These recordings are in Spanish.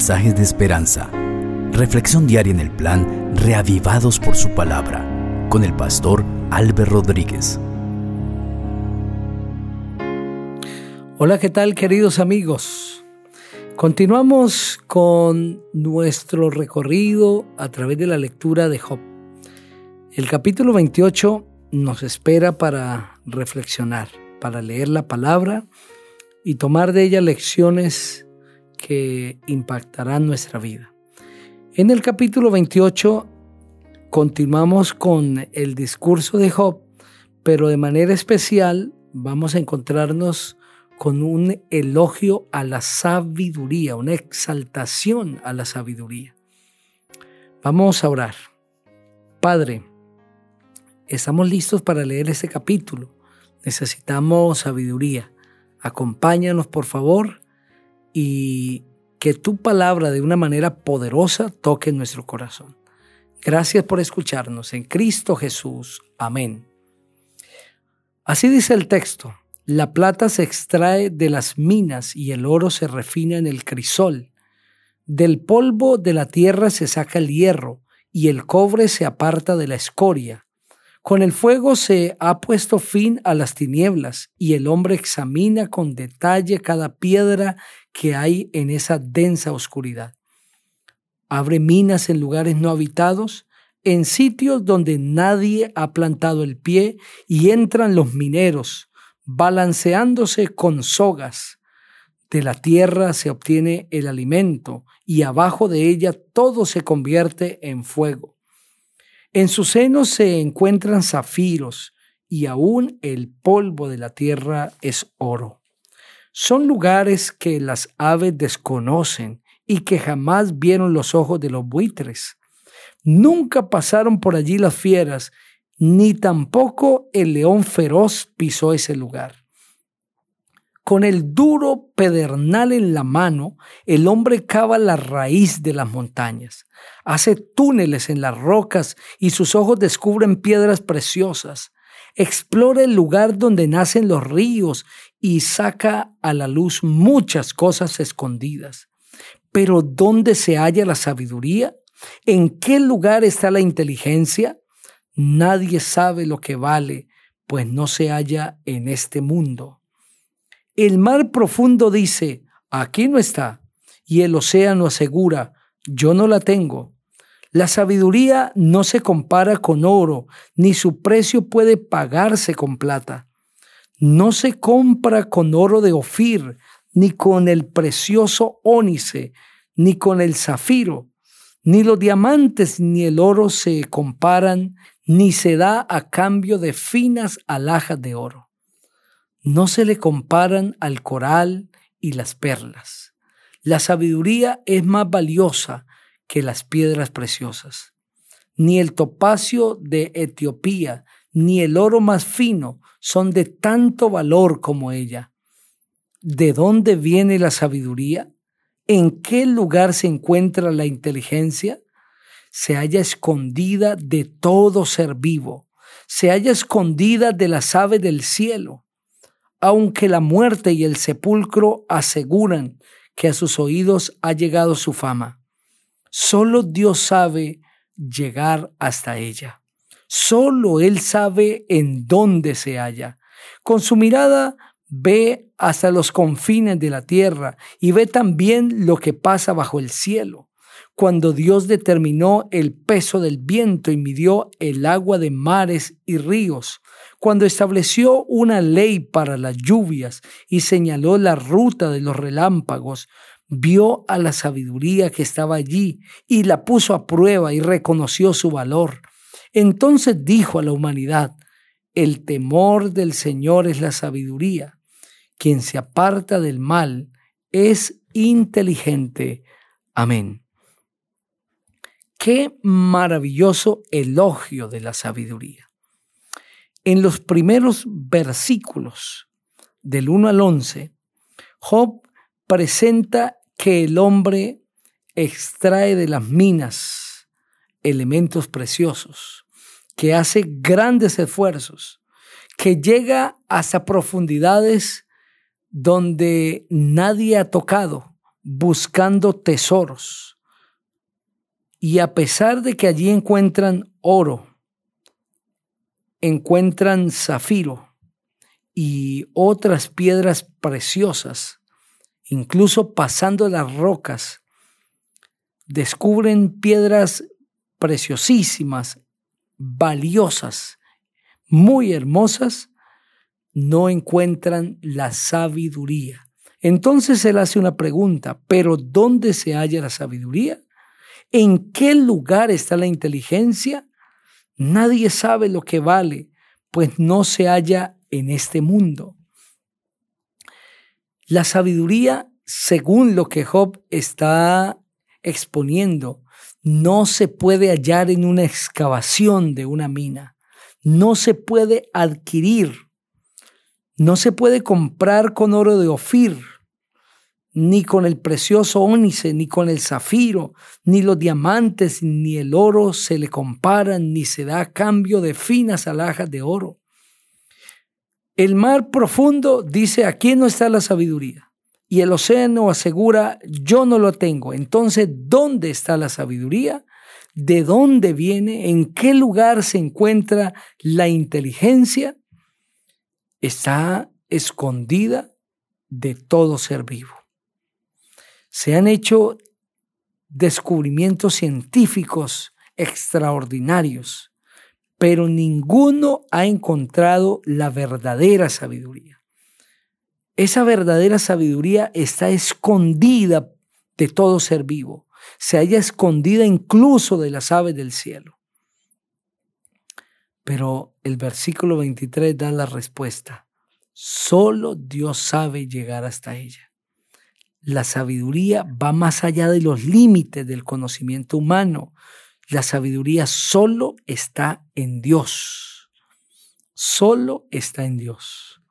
mensajes de esperanza. Reflexión diaria en el plan Reavivados por su palabra con el pastor Álvaro Rodríguez. Hola, ¿qué tal queridos amigos? Continuamos con nuestro recorrido a través de la lectura de Job. El capítulo 28 nos espera para reflexionar, para leer la palabra y tomar de ella lecciones que impactarán nuestra vida. En el capítulo 28 continuamos con el discurso de Job, pero de manera especial vamos a encontrarnos con un elogio a la sabiduría, una exaltación a la sabiduría. Vamos a orar. Padre, estamos listos para leer este capítulo. Necesitamos sabiduría. Acompáñanos, por favor, y que tu palabra de una manera poderosa toque nuestro corazón. Gracias por escucharnos en Cristo Jesús. Amén. Así dice el texto. La plata se extrae de las minas y el oro se refina en el crisol. Del polvo de la tierra se saca el hierro y el cobre se aparta de la escoria. Con el fuego se ha puesto fin a las tinieblas y el hombre examina con detalle cada piedra que hay en esa densa oscuridad. Abre minas en lugares no habitados, en sitios donde nadie ha plantado el pie y entran los mineros, balanceándose con sogas. De la tierra se obtiene el alimento y abajo de ella todo se convierte en fuego. En su seno se encuentran zafiros y aún el polvo de la tierra es oro. Son lugares que las aves desconocen y que jamás vieron los ojos de los buitres. Nunca pasaron por allí las fieras, ni tampoco el león feroz pisó ese lugar. Con el duro pedernal en la mano, el hombre cava la raíz de las montañas, hace túneles en las rocas y sus ojos descubren piedras preciosas. Explora el lugar donde nacen los ríos y saca a la luz muchas cosas escondidas. Pero ¿dónde se halla la sabiduría? ¿En qué lugar está la inteligencia? Nadie sabe lo que vale, pues no se halla en este mundo. El mar profundo dice, aquí no está, y el océano asegura, yo no la tengo. La sabiduría no se compara con oro, ni su precio puede pagarse con plata. No se compra con oro de Ofir, ni con el precioso ónice, ni con el zafiro. Ni los diamantes ni el oro se comparan, ni se da a cambio de finas alhajas de oro no se le comparan al coral y las perlas. La sabiduría es más valiosa que las piedras preciosas. Ni el topacio de Etiopía, ni el oro más fino son de tanto valor como ella. ¿De dónde viene la sabiduría? ¿En qué lugar se encuentra la inteligencia? Se halla escondida de todo ser vivo, se halla escondida de las aves del cielo aunque la muerte y el sepulcro aseguran que a sus oídos ha llegado su fama. Solo Dios sabe llegar hasta ella. Solo Él sabe en dónde se halla. Con su mirada ve hasta los confines de la tierra y ve también lo que pasa bajo el cielo. Cuando Dios determinó el peso del viento y midió el agua de mares y ríos, cuando estableció una ley para las lluvias y señaló la ruta de los relámpagos, vio a la sabiduría que estaba allí y la puso a prueba y reconoció su valor. Entonces dijo a la humanidad, el temor del Señor es la sabiduría. Quien se aparta del mal es inteligente. Amén. Qué maravilloso elogio de la sabiduría. En los primeros versículos del 1 al 11, Job presenta que el hombre extrae de las minas elementos preciosos, que hace grandes esfuerzos, que llega hasta profundidades donde nadie ha tocado, buscando tesoros. Y a pesar de que allí encuentran oro, encuentran zafiro y otras piedras preciosas, incluso pasando las rocas, descubren piedras preciosísimas, valiosas, muy hermosas, no encuentran la sabiduría. Entonces él hace una pregunta, pero ¿dónde se halla la sabiduría? ¿En qué lugar está la inteligencia? Nadie sabe lo que vale, pues no se halla en este mundo. La sabiduría, según lo que Job está exponiendo, no se puede hallar en una excavación de una mina, no se puede adquirir, no se puede comprar con oro de Ofir, ni con el precioso ónice, ni con el zafiro, ni los diamantes, ni el oro se le comparan, ni se da cambio de finas alhajas de oro. El mar profundo dice, aquí no está la sabiduría y el océano asegura, yo no lo tengo. Entonces, ¿dónde está la sabiduría? ¿De dónde viene? ¿En qué lugar se encuentra la inteligencia? Está escondida de todo ser vivo. Se han hecho descubrimientos científicos extraordinarios, pero ninguno ha encontrado la verdadera sabiduría. Esa verdadera sabiduría está escondida de todo ser vivo, se halla escondida incluso de las aves del cielo. Pero el versículo 23 da la respuesta. Solo Dios sabe llegar hasta ella. La sabiduría va más allá de los límites del conocimiento humano. La sabiduría solo está en Dios. Solo está en Dios.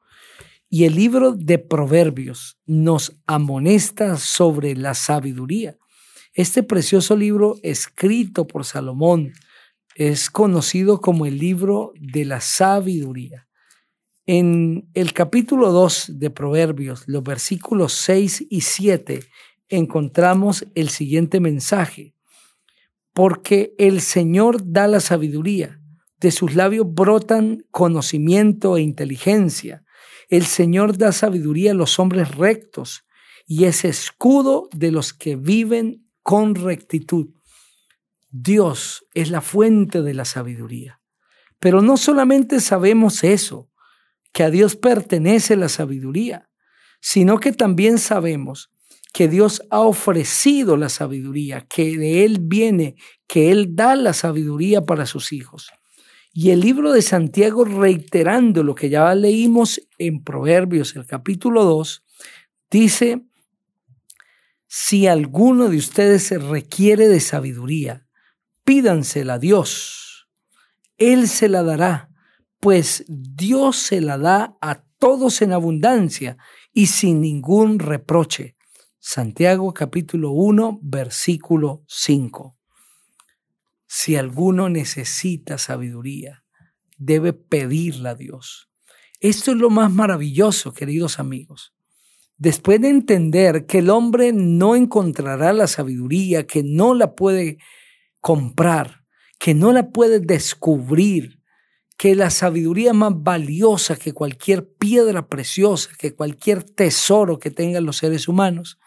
Y el libro de Proverbios nos amonesta sobre la sabiduría. Este precioso libro escrito por Salomón es conocido como el libro de la sabiduría. En el capítulo 2 de Proverbios, los versículos 6 y 7, encontramos el siguiente mensaje. Porque el Señor da la sabiduría, de sus labios brotan conocimiento e inteligencia. El Señor da sabiduría a los hombres rectos y es escudo de los que viven con rectitud. Dios es la fuente de la sabiduría. Pero no solamente sabemos eso, que a Dios pertenece la sabiduría, sino que también sabemos que Dios ha ofrecido la sabiduría, que de Él viene, que Él da la sabiduría para sus hijos. Y el libro de Santiago, reiterando lo que ya leímos en Proverbios, el capítulo 2, dice, si alguno de ustedes se requiere de sabiduría, pídansela a Dios. Él se la dará, pues Dios se la da a todos en abundancia y sin ningún reproche. Santiago capítulo 1, versículo 5. Si alguno necesita sabiduría, debe pedirla a Dios. Esto es lo más maravilloso, queridos amigos. Después de entender que el hombre no encontrará la sabiduría, que no la puede comprar, que no la puede descubrir, que la sabiduría más valiosa que cualquier piedra preciosa, que cualquier tesoro que tengan los seres humanos,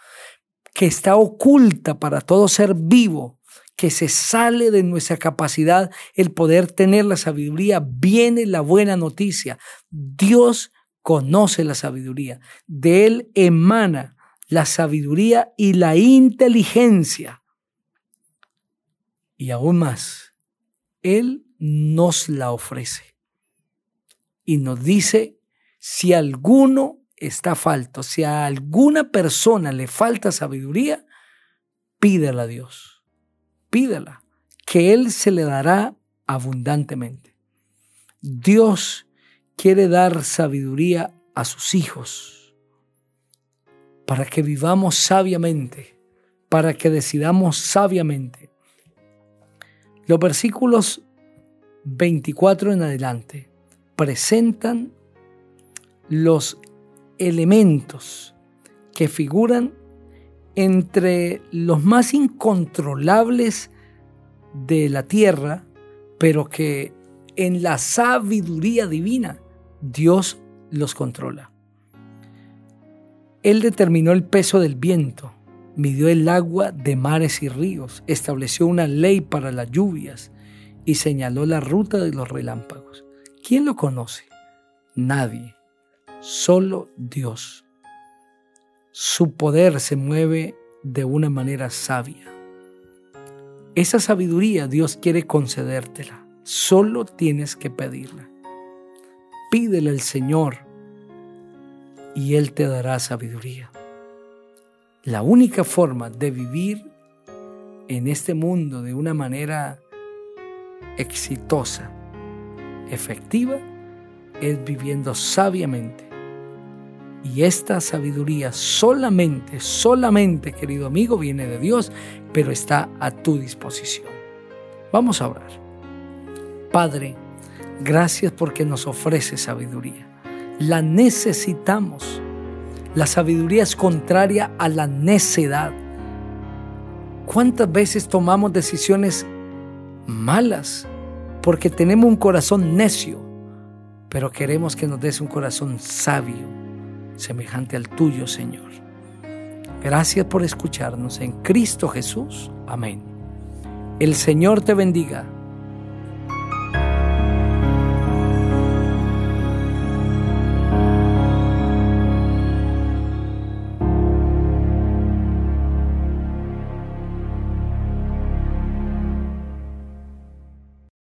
que está oculta para todo ser vivo, que se sale de nuestra capacidad el poder tener la sabiduría, viene la buena noticia. Dios conoce la sabiduría. De Él emana la sabiduría y la inteligencia. Y aún más, Él nos la ofrece. Y nos dice, si alguno está falto, si a alguna persona le falta sabiduría, pídela a Dios pídela, que Él se le dará abundantemente. Dios quiere dar sabiduría a sus hijos para que vivamos sabiamente, para que decidamos sabiamente. Los versículos 24 en adelante presentan los elementos que figuran entre los más incontrolables de la tierra, pero que en la sabiduría divina Dios los controla. Él determinó el peso del viento, midió el agua de mares y ríos, estableció una ley para las lluvias y señaló la ruta de los relámpagos. ¿Quién lo conoce? Nadie, solo Dios. Su poder se mueve de una manera sabia. Esa sabiduría Dios quiere concedértela. Solo tienes que pedirla. Pídele al Señor y Él te dará sabiduría. La única forma de vivir en este mundo de una manera exitosa, efectiva, es viviendo sabiamente. Y esta sabiduría solamente, solamente, querido amigo, viene de Dios, pero está a tu disposición. Vamos a orar. Padre, gracias porque nos ofrece sabiduría. La necesitamos. La sabiduría es contraria a la necedad. ¿Cuántas veces tomamos decisiones malas porque tenemos un corazón necio, pero queremos que nos des un corazón sabio, semejante al tuyo, Señor. Gracias por escucharnos en Cristo Jesús. Amén. El Señor te bendiga